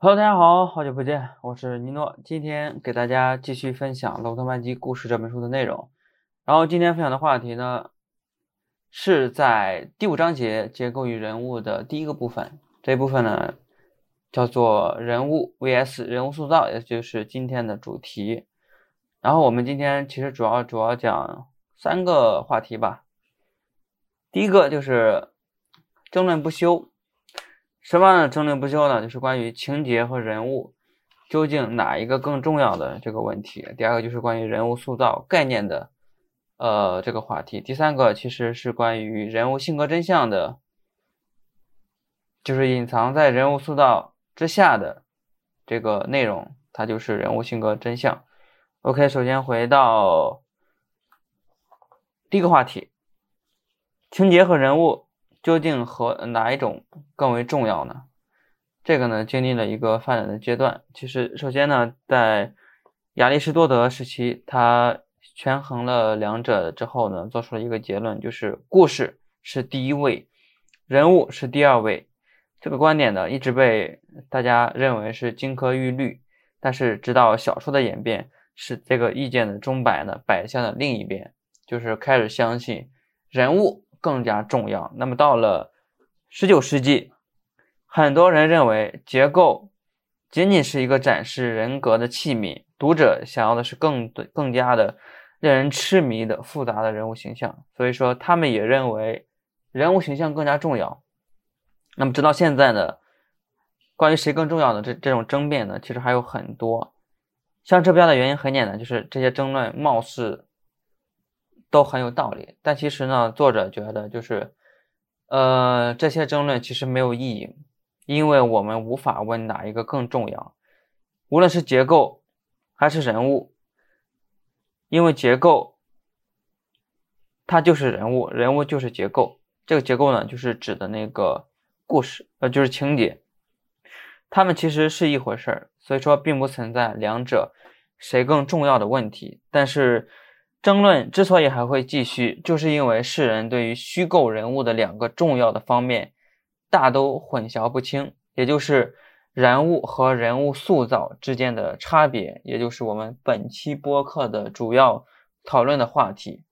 Hello，大家好，好久不见，我是尼诺，今天给大家继续分享《罗德曼基故事》这本书的内容。然后今天分享的话题呢，是在第五章节结构与人物的第一个部分，这一部分呢叫做人物 vs 人物塑造，也就是今天的主题。然后我们今天其实主要主要讲三个话题吧。第一个就是争论不休。什么样的争论不休呢？就是关于情节和人物究竟哪一个更重要的这个问题。第二个就是关于人物塑造概念的呃这个话题。第三个其实是关于人物性格真相的，就是隐藏在人物塑造之下的这个内容，它就是人物性格真相。OK，首先回到第一个话题，情节和人物。究竟和哪一种更为重要呢？这个呢，经历了一个发展的阶段。其实，首先呢，在亚里士多德时期，他权衡了两者之后呢，做出了一个结论，就是故事是第一位，人物是第二位。这个观点呢，一直被大家认为是金科玉律。但是，直到小说的演变，使这个意见的钟摆呢摆向了另一边，就是开始相信人物。更加重要。那么到了十九世纪，很多人认为结构仅仅是一个展示人格的器皿，读者想要的是更更加的令人痴迷的复杂的人物形象。所以说，他们也认为人物形象更加重要。那么直到现在呢，关于谁更重要的这这种争辩呢，其实还有很多。像这边的原因很简单，就是这些争论貌似。都很有道理，但其实呢，作者觉得就是，呃，这些争论其实没有意义，因为我们无法问哪一个更重要，无论是结构还是人物，因为结构它就是人物，人物就是结构，这个结构呢，就是指的那个故事，呃，就是情节，它们其实是一回事儿，所以说并不存在两者谁更重要的问题，但是。争论之所以还会继续，就是因为世人对于虚构人物的两个重要的方面大都混淆不清，也就是人物和人物塑造之间的差别，也就是我们本期播客的主要讨论的话题。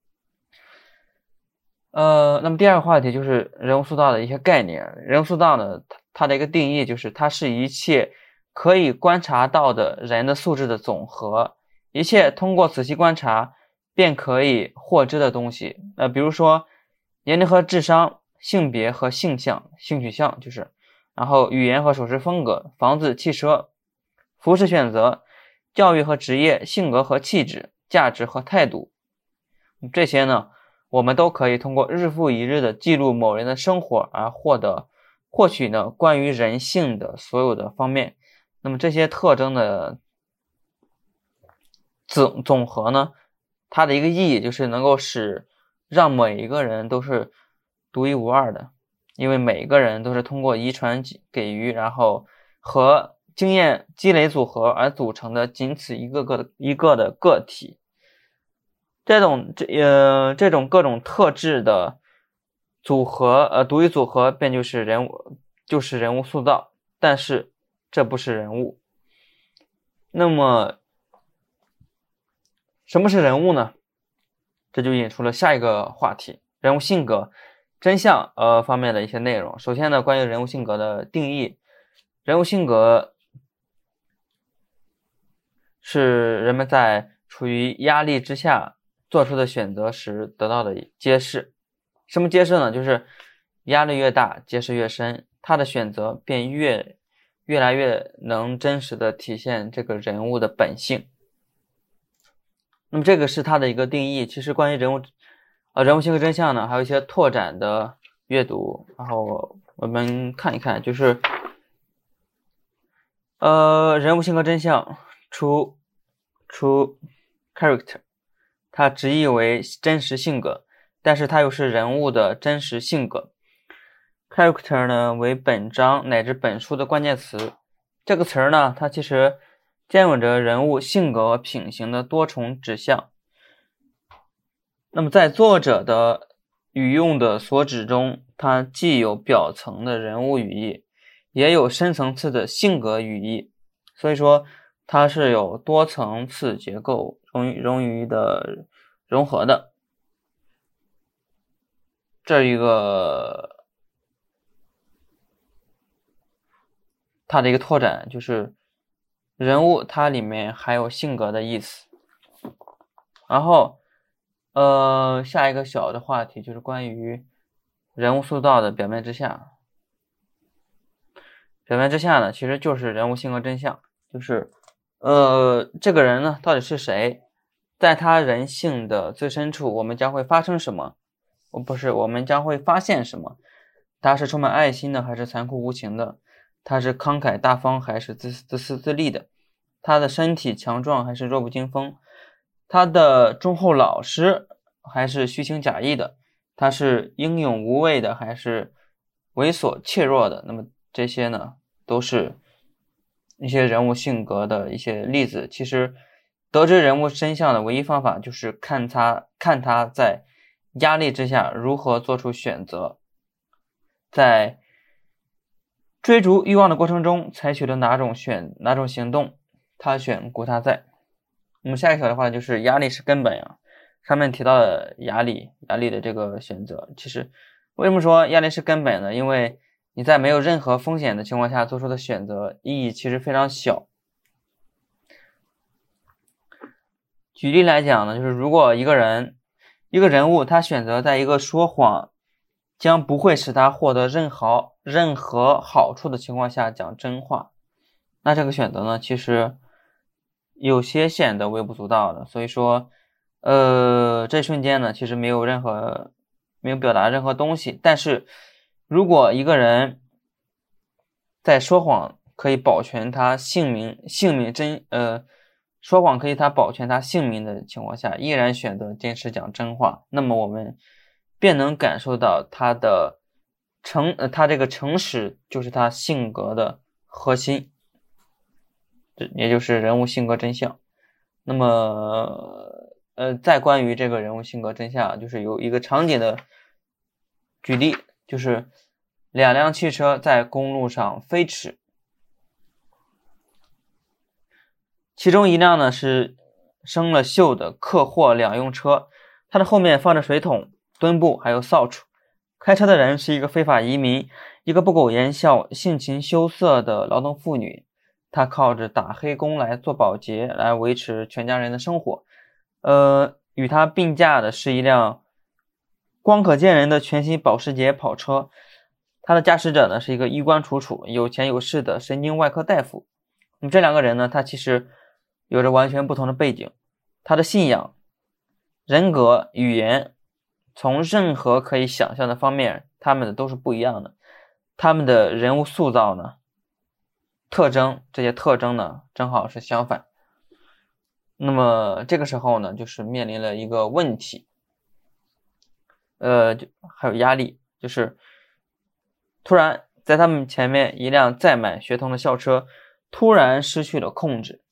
呃，那么第二个话题就是人物塑造的一些概念。人物塑造呢，它它的一个定义就是它是一切可以观察到的人的素质的总和，一切通过仔细观察。便可以获知的东西，呃，比如说年龄和智商、性别和性向、性取向，就是，然后语言和手势风格、房子、汽车、服饰选择、教育和职业、性格和气质、价值和态度，这些呢，我们都可以通过日复一日的记录某人的生活而获得获取呢关于人性的所有的方面。那么这些特征的总总和呢？它的一个意义就是能够使让每一个人都是独一无二的，因为每一个人都是通过遗传给予，然后和经验积累组合而组成的仅此一个个的一个的个体。这种这呃这种各种特质的组合，呃独一组合便就是人物，就是人物塑造。但是这不是人物。那么。什么是人物呢？这就引出了下一个话题：人物性格、真相呃方面的一些内容。首先呢，关于人物性格的定义，人物性格是人们在处于压力之下做出的选择时得到的揭示。什么揭示呢？就是压力越大，揭示越深，他的选择便越越来越能真实的体现这个人物的本性。那么这个是它的一个定义。其实关于人物，呃，人物性格真相呢，还有一些拓展的阅读。然后我们看一看，就是，呃，人物性格真相出出 character，它直译为真实性格，但是它又是人物的真实性格。character 呢为本章乃至本书的关键词。这个词儿呢，它其实。兼有着人物性格和品行的多重指向。那么，在作者的语用的所指中，它既有表层的人物语义，也有深层次的性格语义，所以说它是有多层次结构，容易容易的融合的。这一个它的一个拓展就是人物，它里面还有性格的意思。然后，呃，下一个小的话题就是关于人物塑造的表面之下。表面之下呢，其实就是人物性格真相，就是呃，这个人呢到底是谁，在他人性的最深处，我们将会发生什么？不是，我们将会发现什么？他是充满爱心的，还是残酷无情的？他是慷慨大方，还是自私自私自利的？他的身体强壮，还是弱不禁风？他的忠厚老实，还是虚情假意的？他是英勇无畏的，还是猥琐怯弱的？那么这些呢，都是一些人物性格的一些例子。其实，得知人物真相的唯一方法，就是看他看他在。压力之下如何做出选择？在追逐欲望的过程中采取了哪种选哪种行动？他选故他在。那么下一条的话就是压力是根本呀。上面提到的压力，压力的这个选择，其实为什么说压力是根本呢？因为你在没有任何风险的情况下做出的选择意义其实非常小。举例来讲呢，就是如果一个人。一个人物，他选择在一个说谎将不会使他获得任何任何好处的情况下讲真话，那这个选择呢，其实有些显得微不足道的。所以说，呃，这瞬间呢，其实没有任何没有表达任何东西。但是如果一个人在说谎可以保全他姓名姓名真呃。说谎可以他保全他性命的情况下，依然选择坚持讲真话，那么我们便能感受到他的诚，呃，他这个诚实就是他性格的核心，这也就是人物性格真相。那么，呃，再关于这个人物性格真相，就是有一个场景的举例，就是两辆汽车在公路上飞驰。其中一辆呢是生了锈的客货两用车，它的后面放着水桶、墩布还有扫帚。开车的人是一个非法移民，一个不苟言笑、性情羞涩的劳动妇女。她靠着打黑工来做保洁，来维持全家人的生活。呃，与她并驾的是一辆光可见人的全新保时捷跑车，它的驾驶者呢是一个衣冠楚楚、有钱有势的神经外科大夫。那么这两个人呢，他其实。有着完全不同的背景，他的信仰、人格、语言，从任何可以想象的方面，他们的都是不一样的。他们的人物塑造呢，特征这些特征呢，正好是相反。那么这个时候呢，就是面临了一个问题，呃，就还有压力，就是突然在他们前面一辆载满学童的校车突然失去了控制。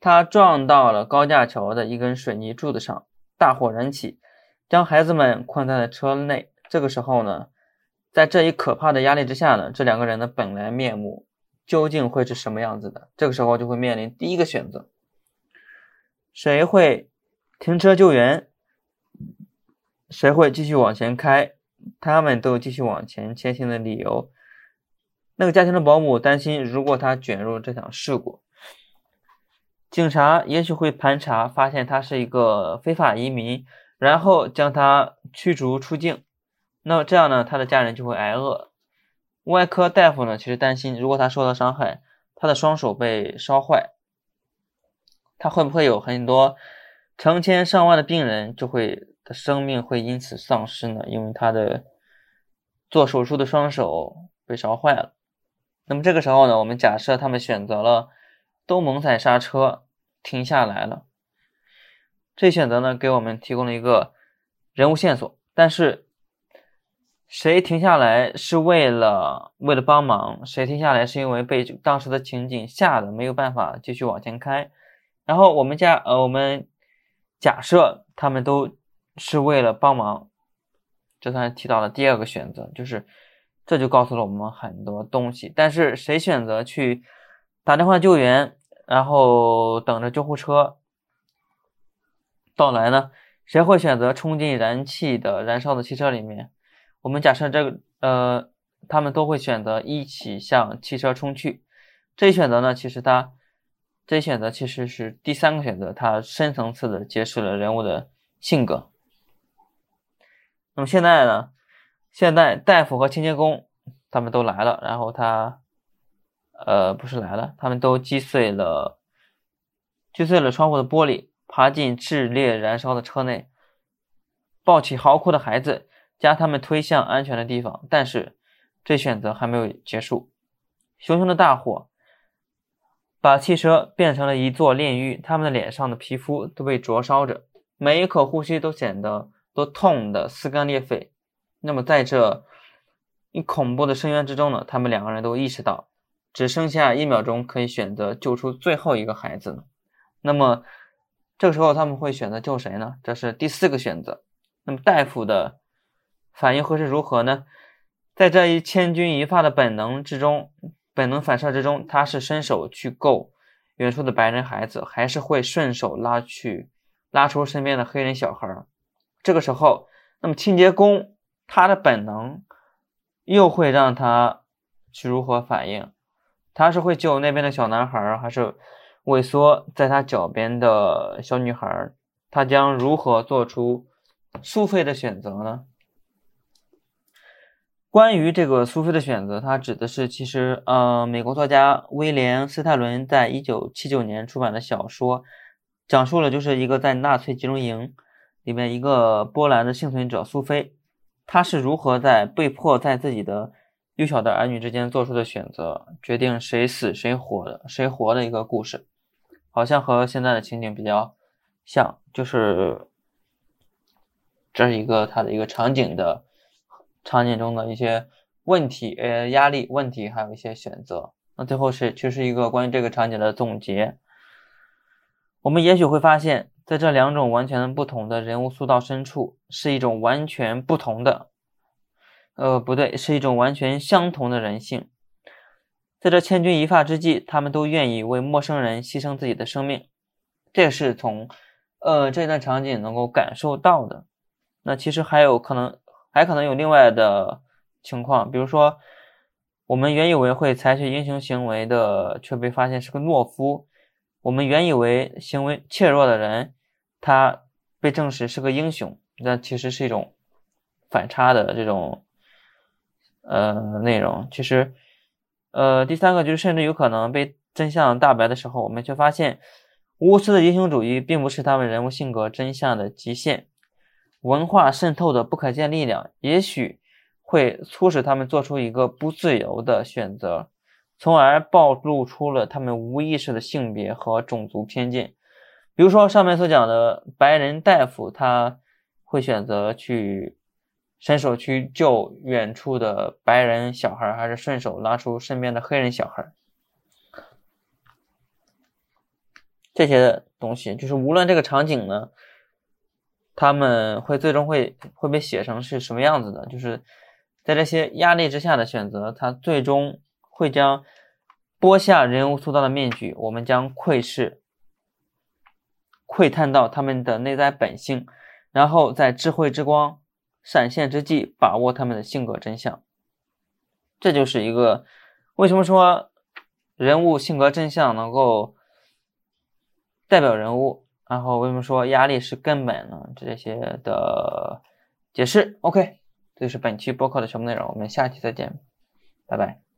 他撞到了高架桥的一根水泥柱子上，大火燃起，将孩子们困在了车内。这个时候呢，在这一可怕的压力之下呢，这两个人的本来面目究竟会是什么样子的？这个时候就会面临第一个选择：谁会停车救援？谁会继续往前开？他们都有继续往前前行的理由。那个家庭的保姆担心，如果他卷入这场事故。警察也许会盘查，发现他是一个非法移民，然后将他驱逐出境。那么这样呢，他的家人就会挨饿。外科大夫呢，其实担心，如果他受到伤害，他的双手被烧坏，他会不会有很多成千上万的病人就会的生命会因此丧失呢？因为他的做手术的双手被烧坏了。那么这个时候呢，我们假设他们选择了。都猛踩刹车，停下来了。这选择呢，给我们提供了一个人物线索。但是，谁停下来是为了为了帮忙？谁停下来是因为被当时的情景吓得没有办法继续往前开？然后我们假呃，我们假设他们都是为了帮忙，这算提到了第二个选择，就是这就告诉了我们很多东西。但是谁选择去打电话救援，然后等着救护车到来呢？谁会选择冲进燃气的燃烧的汽车里面？我们假设这个呃，他们都会选择一起向汽车冲去。这一选择呢，其实它这一选择其实是第三个选择，它深层次的揭示了人物的性格。那么现在呢？现在大夫和清洁工他们都来了，然后他呃不是来了，他们都击碎了击碎了窗户的玻璃，爬进炽烈燃烧的车内，抱起嚎哭的孩子，将他们推向安全的地方。但是这选择还没有结束，熊熊的大火把汽车变成了一座炼狱，他们的脸上的皮肤都被灼烧着，每一口呼吸都显得都痛得撕肝裂肺。那么，在这一恐怖的深渊之中呢，他们两个人都意识到，只剩下一秒钟可以选择救出最后一个孩子。那么，这个时候他们会选择救谁呢？这是第四个选择。那么，大夫的反应会是如何呢？在这一千钧一发的本能之中，本能反射之中，他是伸手去够远处的白人孩子，还是会顺手拉去拉出身边的黑人小孩？这个时候，那么清洁工。他的本能又会让他去如何反应？他是会救那边的小男孩，还是萎缩在他脚边的小女孩？他将如何做出苏菲的选择呢？关于这个苏菲的选择，它指的是其实呃，美国作家威廉·斯泰伦在一九七九年出版的小说，讲述了就是一个在纳粹集中营里面一个波兰的幸存者苏菲。她是如何在被迫在自己的幼小的儿女之间做出的选择，决定谁死谁活的谁活的一个故事，好像和现在的情景比较像，就是这是一个他的一个场景的场景中的一些问题，呃，压力问题，还有一些选择。那最后是其实一个关于这个场景的总结。我们也许会发现。在这两种完全不同的人物塑造深处，是一种完全不同的，呃，不对，是一种完全相同的人性。在这千钧一发之际，他们都愿意为陌生人牺牲自己的生命，这是从，呃，这段场景能够感受到的。那其实还有可能，还可能有另外的情况，比如说，我们原以为会采取英雄行为的，却被发现是个懦夫。我们原以为行为怯弱的人，他被证实是个英雄，那其实是一种反差的这种呃内容。其实，呃，第三个就是甚至有可能被真相大白的时候，我们却发现无私的英雄主义并不是他们人物性格真相的极限。文化渗透的不可见力量，也许会促使他们做出一个不自由的选择。从而暴露出了他们无意识的性别和种族偏见，比如说上面所讲的白人大夫，他会选择去伸手去救远处的白人小孩，还是顺手拉出身边的黑人小孩？这些东西，就是无论这个场景呢，他们会最终会会被写成是什么样子的，就是在这些压力之下的选择，他最终。会将剥下人物塑造的面具，我们将窥视、窥探到他们的内在本性，然后在智慧之光闪现之际，把握他们的性格真相。这就是一个为什么说人物性格真相能够代表人物，然后为什么说压力是根本呢？这些的解释。OK，这是本期播客的全部内容，我们下期再见，拜拜。